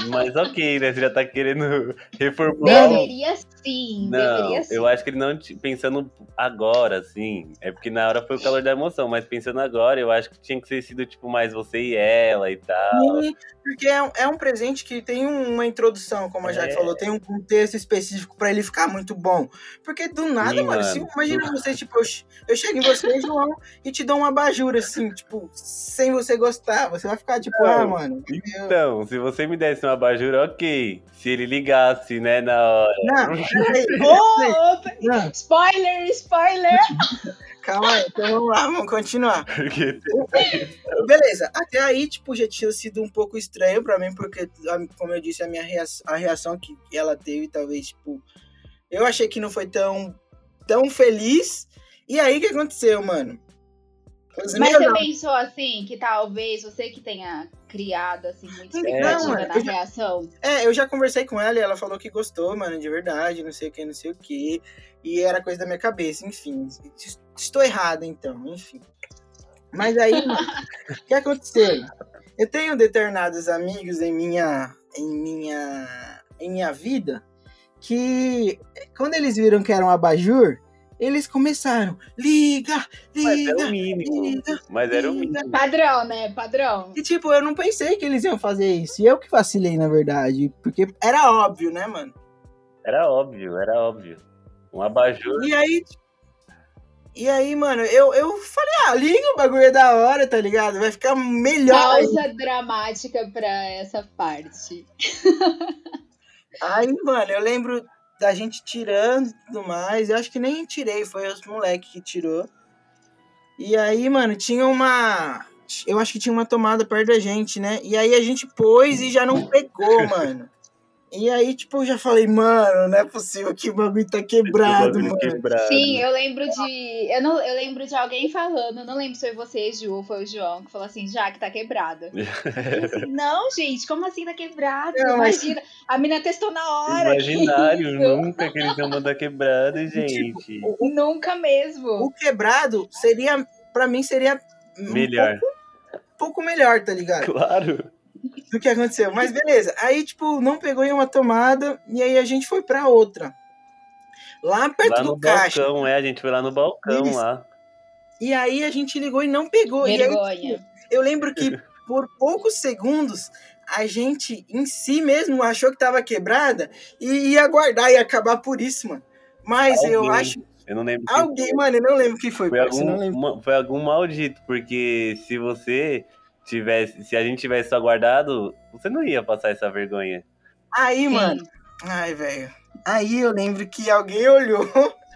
Mas ok, né? Você já tá querendo reformular. Deveria sim, Não, deveria sim. eu acho que ele não. Pensando agora, assim. É porque na hora foi o calor da emoção, mas pensando agora, eu acho que tinha que ter sido, tipo, mais você e ela e tal. Sim, porque é um, é um presente que tem um- uma introdução, como a Jaque É. falou, tem um contexto específico pra ele ficar muito bom. Porque do nada, Sim, mano, se, imagina você, tipo, eu, eu chego em você, João, e te dou uma abajura, assim, tipo, sem você gostar. Você vai ficar tipo, Não. ah, mano. eu- Então, se você me desse uma abajur, ok. Se ele ligasse, né, na hora. Não, peraí. Oh, Não, spoiler, spoiler! calma aí, então vamos lá, vamos continuar. Beleza, até aí, tipo, já tinha sido um pouco estranho pra mim, porque, como eu disse, a minha reação, a reação que ela teve, talvez, tipo, eu achei que não foi tão, tão feliz. E aí, o que aconteceu, mano? Mas você pensou assim, que talvez você que tenha criado assim muita Então, expectativa na reação? É, eu já conversei com ela e ela falou que gostou, mano, de verdade, não sei o que, não sei o que. E era coisa da minha cabeça, enfim. Estou errado, então, enfim. Mas aí, o que aconteceu? Eu tenho determinados amigos em minha, em minha, em minha vida que, quando eles viram que era um abajur, eles começaram, liga, Mas era liga, o mínimo. liga. Mas era o mínimo. Padrão, né? Padrão. E tipo, eu não pensei que eles iam fazer isso. E eu que vacilei, na verdade. Porque era óbvio, né, mano? Era óbvio, era óbvio. Um abajur. E aí. E aí, mano, eu, eu falei, ah, liga o bagulho é da hora, tá ligado? Vai ficar melhor. Pausa dramática pra essa parte. Aí, mano, eu lembro da gente tirando e tudo mais. Eu acho que nem tirei, foi os moleques que tirou. E aí, mano, tinha uma. Eu acho que tinha uma tomada perto da gente, né? E aí a gente pôs e já não pegou, mano. E aí, tipo, eu já falei, mano, não é possível que o bagulho tá quebrado, Bagulho mano. quebrado. Sim, eu lembro de. Eu, não, eu lembro de alguém falando, não lembro se foi você, Ju, ou foi o João, que falou assim, já que tá assim, não, gente, como assim tá quebrado? Não, mas- Imagina, a mina testou na hora. que Imaginário, isso? nunca que eles iam mandar quebrado, gente. Nunca mesmo. O quebrado seria, pra mim, seria um Melhor. pouco, pouco melhor, tá ligado? Claro. Do que aconteceu. Mas beleza. Aí, tipo, não pegou em uma tomada e aí a gente foi pra outra. Lá perto Lá no do caixa. balcão, é, a gente foi lá no balcão Isso. lá. E aí a gente ligou e não pegou. E aí, Vergonha. eu lembro que por poucos segundos a gente em si mesmo achou que tava quebrada e ia guardar e acabar por isso, mano. Mas eu Alguém. acho. Eu não lembro. Alguém, mano, eu não lembro quem foi. Foi eu algum, lembro. ma- foi algum maldito, porque se você tivesse, se a gente tivesse só guardado, você não ia passar essa vergonha. Aí, Sim. mano. Ai, velho. Aí eu lembro que alguém olhou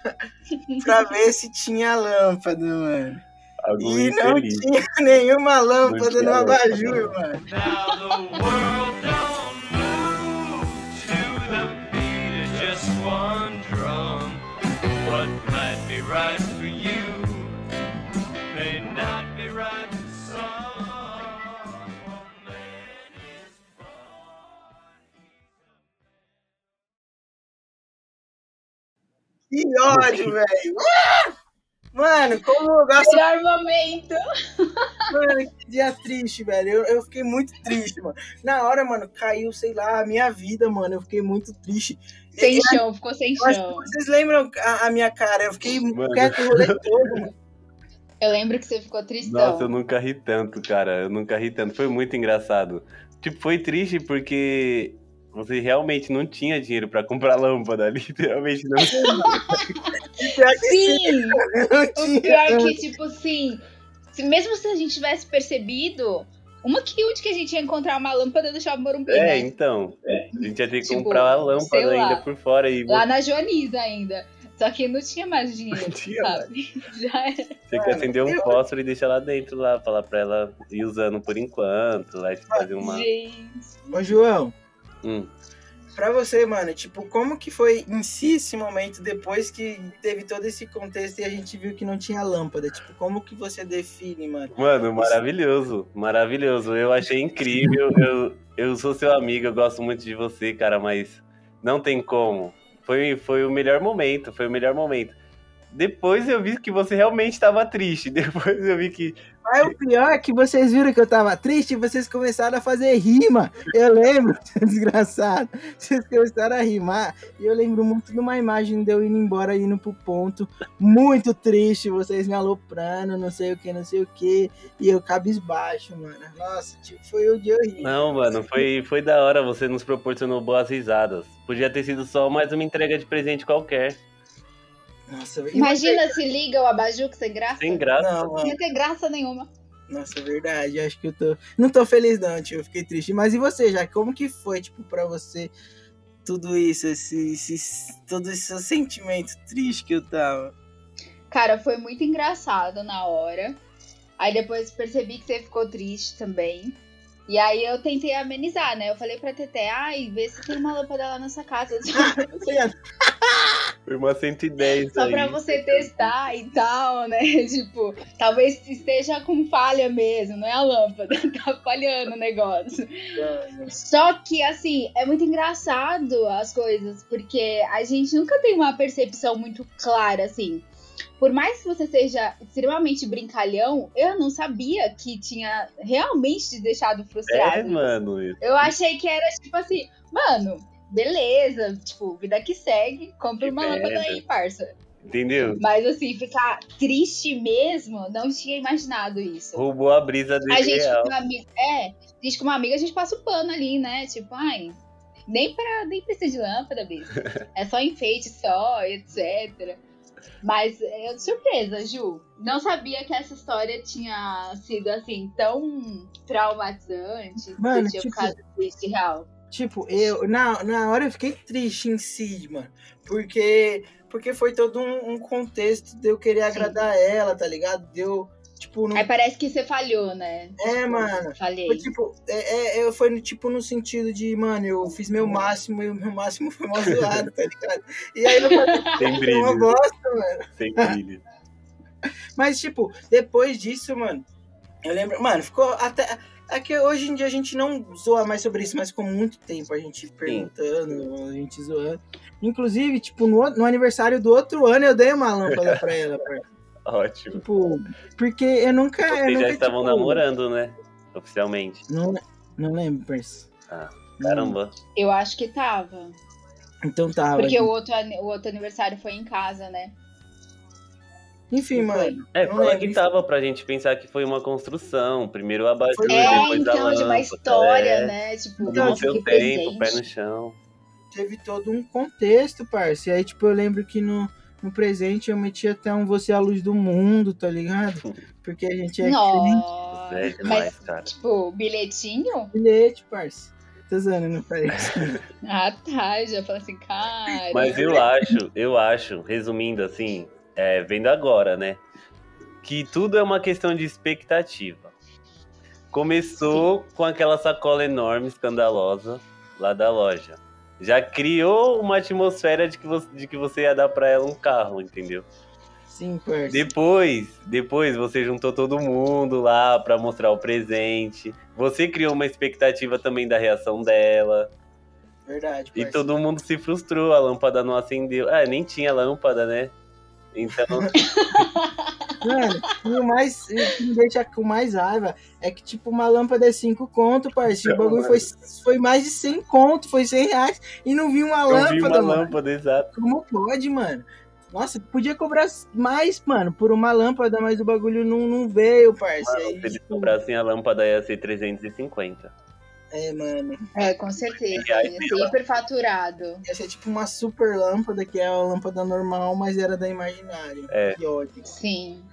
pra ver se tinha lâmpada, mano. Algum E não infeliz. tinha nenhuma lâmpada tinha no abajur, não. mano. Now the world Que ódio, velho. Ah! Mano, como eu gosto. Melhor momento. Mano, que dia triste, velho. Eu, eu fiquei muito triste, mano. Na hora, mano, caiu, sei lá, a minha vida, mano. Eu fiquei muito triste. Sem E- chão, ficou sem chão. vocês lembram a, a minha cara? Eu fiquei Mano. quieto o rolê todo, mano. Eu lembro que você ficou tristão. Nossa, eu nunca ri tanto, cara. Eu nunca ri tanto. Foi muito engraçado. Tipo, foi triste porque você realmente não tinha dinheiro pra comprar lâmpada. Literalmente não tinha. Sim! O pior que, tipo assim, se, mesmo se a gente tivesse percebido, uma que onde que a gente ia encontrar uma lâmpada do Shopping Morumbi, É, né? então. A gente ia ter que Tipo, comprar a lâmpada lá. ainda por fora. E Lá na Joaniza ainda. Só que não tinha mais dinheiro, Não tinha sabe? Já era. Você que Mano, acender um eu- fósforo e deixar lá dentro lá, falar pra ela ir usando por enquanto, lá e fazer uma. Gente. Ô, João, Hum. pra você, mano, tipo, como que foi em si esse momento depois que teve todo esse contexto e a gente viu que não tinha lâmpada? Tipo, como que você define, mano? Mano, maravilhoso, maravilhoso. Eu achei incrível. Eu, eu sou seu amigo, eu gosto muito de você, cara, mas não tem como. Foi, foi o melhor momento, foi o melhor momento. Depois eu vi que você realmente estava triste. Depois eu vi que. Mas o pior é que vocês viram que eu tava triste e vocês começaram a fazer rima. Eu lembro, desgraçado. Vocês começaram a rimar. E eu lembro muito de uma imagem de eu indo embora, indo pro ponto. Muito triste, vocês me aloprando, não sei o que, não sei o que. E eu cabisbaixo, mano. Nossa, tipo, foi o dia horrível. Não, mano, foi, foi da hora. Você nos proporcionou boas risadas. Podia ter sido só mais uma entrega de presente qualquer. Nossa, Imagina se liga o Abajuque sem graça. Sem você? graça. Não, Não ter graça nenhuma. Nossa, é verdade. Acho que eu tô. Não tô feliz, não, tio. Eu fiquei triste. Mas e você, já? Como que foi, tipo, pra você tudo isso, esse, esse, todo esse sentimento triste que eu tava? Cara, foi muito engraçado na hora. Aí depois percebi que você ficou triste também. E aí eu tentei amenizar, né? Eu falei pra Tete, ai, vê se tem uma lâmpada lá casa. Só pra você, Foi uma 110 só aí. pra você testar e tal, né? Tipo, talvez esteja com falha mesmo, não é a lâmpada. Tá falhando o negócio. Só que, assim, é muito engraçado as coisas, porque a gente nunca tem uma percepção muito clara, assim. Por mais que você seja extremamente brincalhão, eu não sabia que tinha realmente te deixado frustrado. É, mano. Eu achei que era tipo assim, mano, beleza, tipo, vida que segue, compra uma lâmpada merda. aí, parça. Entendeu? Mas assim, ficar triste mesmo, não tinha imaginado isso. Roubou a brisa dele A gente, real. com uma amiga, é, a gente com uma amiga, a gente passa o pano ali, né? Tipo, ai, nem, pra, nem precisa de lâmpada, bicho. É só enfeite só, etc. Mas é surpresa, Ju. Não sabia que essa história tinha sido assim, tão traumatizante. Mano, que tipo, ficado triste real. Tipo, eu, na, na hora eu fiquei triste em si, mano. Porque, porque foi todo um, um contexto de eu querer agradar ela, tá ligado? Deu, tipo, não. Aí parece que você falhou, né? É, mano. Falhei. Foi tipo, é, é, eu foi no, tipo no sentido de, mano, eu fiz meu máximo e o meu máximo foi mal zoado, tá ligado? E aí eu falei, Sem foi uma brilho. bosta, mano. Sem brilho. Mas, tipo, depois disso, mano, eu lembro. Mano, ficou até. É que hoje em dia a gente não zoa mais sobre isso, mas ficou muito tempo a gente perguntando, a gente zoando. Inclusive, tipo, no, no aniversário do outro ano eu dei uma lâmpada pra ela. Ótimo. Tipo, porque eu nunca. eu Vocês nunca, já estavam tipo, namorando, né? Oficialmente. Não, não lembro, parça. Ah. Caramba. Eu acho que tava. Então tava. Porque o outro, o outro aniversário foi em casa, né? Enfim, mano. É, eu fala lembro, que enfim. tava pra gente pensar que foi uma construção. Primeiro o abajur, É, depois a então, lâmpada. de uma história, é. né? Tipo, Então, no nossa, seu que tempo, pé presente. no chão. teve todo um contexto, parça. E aí, tipo, eu lembro que no, no presente eu meti até um Você é a Luz do Mundo, tá ligado? Porque a gente é crente. Nossa, É demais, mas, cara. tipo, bilhetinho? bilhete, parça. Tô zoando, não parece. Ah, tá, já falei assim, cara. Mas eu acho, eu acho, resumindo assim, é, vendo agora, né? Que tudo é uma questão de expectativa. Começou com aquela sacola enorme, escandalosa, lá da loja. Já criou uma atmosfera de que você, de que você ia dar pra ela um carro, entendeu? Sim, parça. Depois, depois você juntou todo mundo lá pra mostrar o presente. Você criou uma expectativa também da reação dela. Verdade, E parça. todo mundo se frustrou, a lâmpada não acendeu. Ah, nem tinha lâmpada, né? Então, Mano, e o mais. O que me deixa com mais raiva é que, tipo, uma lâmpada é 5 conto, parça. E o bagulho foi, foi mais de 100 conto, foi 100 reais. E não vi uma eu lâmpada, vi uma mano. lâmpada, exato. Como pode, mano? Nossa, podia cobrar mais, mano, por uma lâmpada, mas o bagulho não, não veio, parça. Mano, Aí, se eles cobrassem a lâmpada ia ser 350. É, mano. É, com certeza. E Ia ser hiperfaturado. Ia ser tipo uma super lâmpada, que é a lâmpada normal, mas era da imaginário. É. Que ódio. Sim.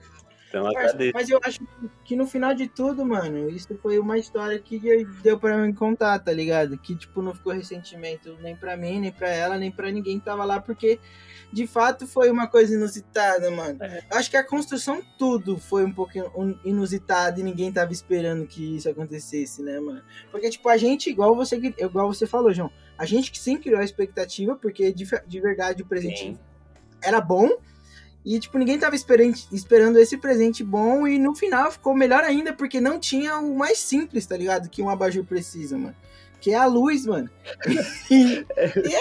Então Parça, agradeço. Mas eu acho que no final de tudo, mano, isso foi uma história que deu pra mim contar, tá ligado? Que, tipo, não ficou ressentimento nem pra mim, nem pra ela, nem pra ninguém que tava lá, porque de fato foi uma coisa inusitada, mano. É. Eu acho que a construção tudo foi um pouco in- inusitada e ninguém tava esperando que isso acontecesse, né, mano? Porque, tipo, a gente, igual você, igual você falou, João, a gente que sim criou a expectativa, porque de, de verdade o presente Sim. era bom. E, tipo, ninguém tava esperando, esse presente bom. E no final ficou melhor ainda, porque não tinha o mais simples, tá ligado? Que um abajur precisa, mano. Que é a luz, mano. E-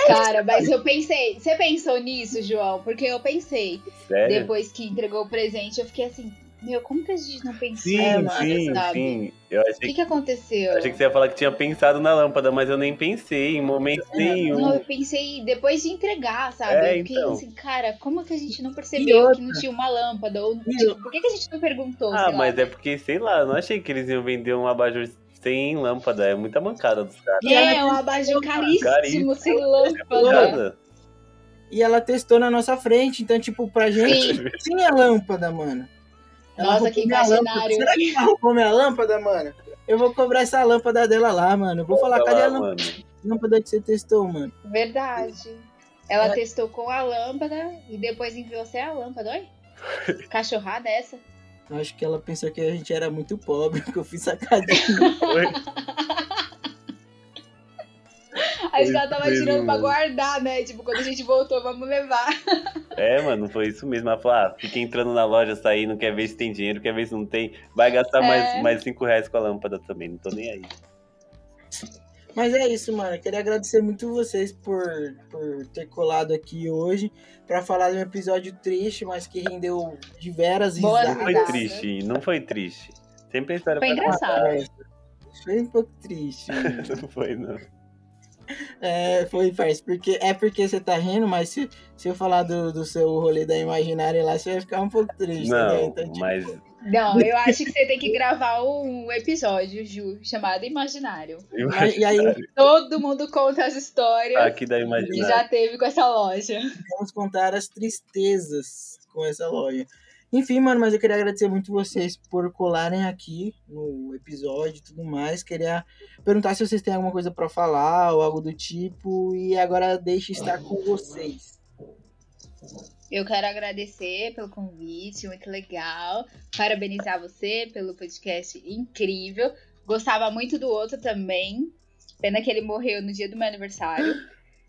Cara, mas eu pensei. Você pensou nisso, João? Porque eu pensei. Sério? Depois que entregou o presente, eu fiquei assim, meu, como que a gente não pensou, Sim, sim, sabe? sim. Eu O achei que, que aconteceu? Achei que você ia falar que tinha pensado na lâmpada, mas eu nem pensei em momento nenhum. Não, eu pensei depois de entregar, sabe? É, eu fiquei então. assim, cara, como que a gente não percebeu que não tinha uma lâmpada? Ou, tipo, por que, que a gente não perguntou? Ah, lá, mas né? é porque, sei lá, eu não achei que eles iam vender um abajur sem lâmpada. É muita mancada dos caras. É, um abajur caríssimo, Caríssimo. sem lâmpada. Nada. E ela testou na nossa frente. Então, tipo, pra gente Sim. tinha lâmpada, mano. Ela Nossa, que imaginário. Será que ela roubou minha lâmpada, mano? Eu vou cobrar essa lâmpada dela lá, mano. Eu vou falar, cadê a lâmpada, lâmpada que você testou, mano? Verdade. Ela É. testou com a lâmpada e depois enviou sem a lâmpada. Oi? Cachorrada essa? Eu acho que ela pensou que a gente era muito pobre, que eu fiz sacadinha. Que ela tava isso tirando pra mesmo. guardar, né? Tipo, quando a gente voltou, vamos levar. É, mano, foi isso mesmo. Ela falou, ah, fica entrando na loja, sair, não quer ver se tem dinheiro, quer ver se não tem. Vai gastar É. mais, mais cinco reais com a lâmpada também, não tô nem aí. Mas é isso, mano. Eu queria agradecer muito vocês por, por ter colado aqui hoje pra falar de um episódio triste, mas que rendeu diversas Boas Não risadas. foi triste, não foi triste. Sempre a história Foi pra engraçado. É, foi um pouco triste. mano. Não foi, não. É, foi, parça, porque é porque você tá rindo, mas se, se eu falar do, do seu rolê da imaginária lá, você vai ficar um pouco triste, né? Não, Então, tipo, mas Não, eu acho que você tem que gravar um episódio, Ju, chamado Imaginário. Mas- e aí Todo mundo conta as histórias aqui da que imaginária. já teve com essa loja. vamos contar as tristezas com essa loja. Enfim, mano, mas eu queria agradecer muito vocês por colarem aqui no episódio e tudo mais. Queria perguntar se vocês têm alguma coisa pra falar ou algo do tipo. E agora deixe estar com vocês. Eu quero agradecer pelo convite, muito legal. Parabenizar você pelo podcast incrível. Gostava muito do outro também. Pena que ele morreu no dia do meu aniversário.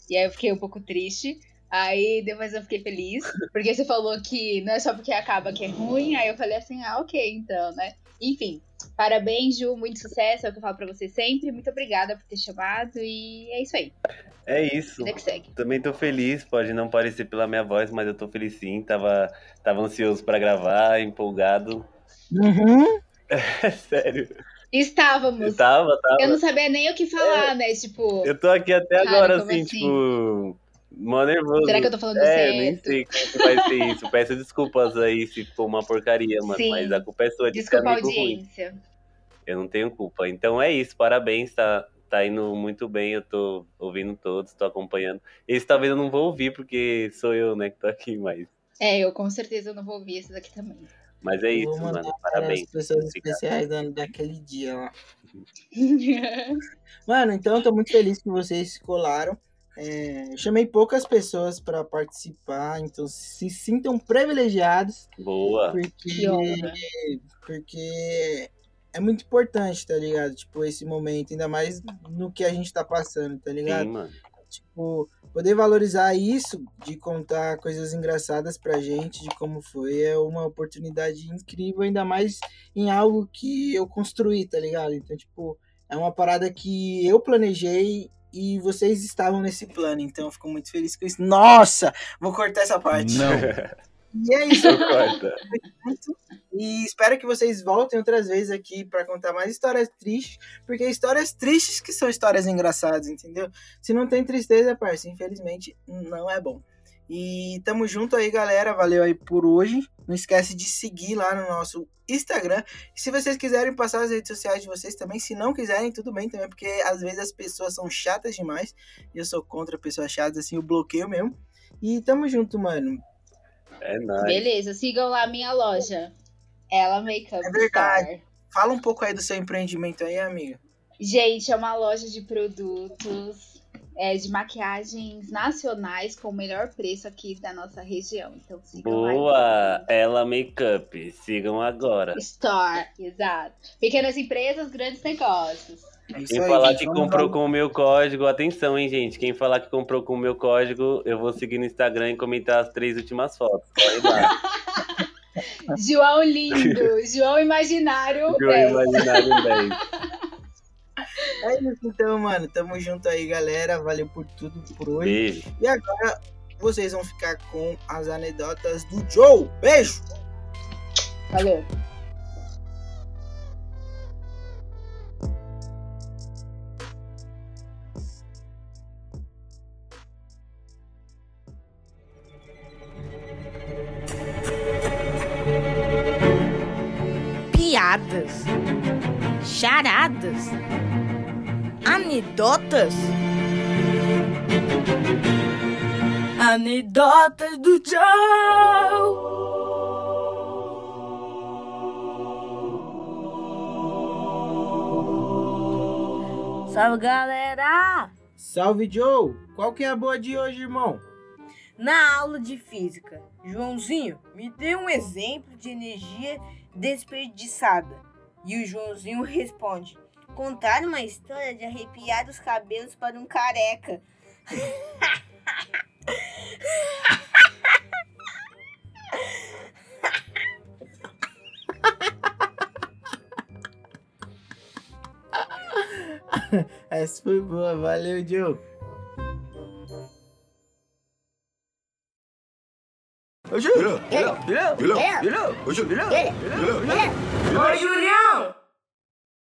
E aí eu fiquei um pouco triste. Aí depois eu fiquei feliz. Porque você falou que não é só porque acaba que é ruim. Aí eu falei assim, ah, ok, então, né? Enfim, parabéns, Ju, muito sucesso. É o que eu falo pra você sempre. Muito obrigada por ter chamado. E é isso aí. É isso. Vida que segue. Também tô feliz, pode não parecer pela minha voz, mas eu tô feliz sim. Tava, tava ansioso pra gravar, empolgado. Uhum. É sério. Estávamos. Eu tava, tava. Eu não sabia nem o que falar, né? Tipo. Eu tô aqui até Cara, agora, assim, assim? tipo. Mó nervoso. Será que eu tô falando É, nem certo? sei como que vai ser isso. Peço desculpas aí se for uma porcaria, mano. Sim. Mas a culpa é sua de Desculpa a amigo ruim. audiência. Eu não tenho culpa. Então é isso, parabéns, tá, tá indo muito bem. Eu tô ouvindo todos, tô acompanhando. Esse talvez eu não vou ouvir, porque sou eu, né, que tô aqui, mas. É, eu com certeza não vou ouvir esse daqui também. Mas é isso, mano. para Parabéns. as pessoas Obrigado. especiais da- daquele dia lá. Mano, então eu tô muito feliz que vocês colaram. É, chamei poucas pessoas para participar, então se sintam privilegiados, Boa. porque, porque é muito importante, tá ligado? Tipo, esse momento, ainda mais no que a gente tá passando, tá ligado? Sim, mano. Tipo, poder valorizar isso, de contar coisas engraçadas pra gente, de como foi, é uma oportunidade incrível, ainda mais em algo que eu construí, tá ligado? Então, tipo, é uma parada que eu planejei e vocês estavam nesse plano, então eu fico muito feliz com isso. Nossa! Vou cortar essa parte. Não. E é isso. E espero que vocês voltem outras vezes aqui para contar mais histórias tristes, porque histórias tristes que são histórias engraçadas, entendeu? Se não tem tristeza, parça, infelizmente não é bom. E tamo junto aí, galera. Valeu aí por hoje. Não esquece de seguir lá no nosso Instagram. E se vocês quiserem passar as redes sociais de vocês também, se não quiserem, tudo bem também, porque às vezes as pessoas são chatas demais. E eu sou contra pessoas chatas, assim, eu bloqueio mesmo. E tamo junto, mano. É nóis. Beleza, sigam lá a minha loja. Ela Makeup É verdade. Store. Fala um pouco aí do seu empreendimento aí, amiga. Gente, é uma loja de produtos é, de maquiagens nacionais com o melhor preço aqui da nossa região. Então sigam lá. Boa! Ela Makeup. Sigam agora. Store, exato. Pequenas empresas, grandes negócios. É isso Quem aí, falar gente. que comprou lá. com o meu código, atenção, hein, gente. Quem falar que comprou com o meu código, eu vou seguir no Instagram e comentar as três últimas fotos. Corre lá. João lindo, João imaginário. João. Imaginário 10. É isso então, mano. Tamo junto aí, galera. Valeu por tudo por hoje. Beijo. E agora vocês vão ficar com as anedotas do Joe. Beijo! Falou. piadas, charadas, anedotas. Anedotas do Joe. Salve galera! Salve, Joe! Qual que é a boa de hoje, irmão? Na aula de física, Joãozinho, me dê um exemplo de energia desperdiçada. E o Joãozinho responde: contar uma história de arrepiar os cabelos para um careca. Essa foi boa, valeu, Joe. Ô, Julião! Ô, Julião! Ô, Julião! Ô, Julião!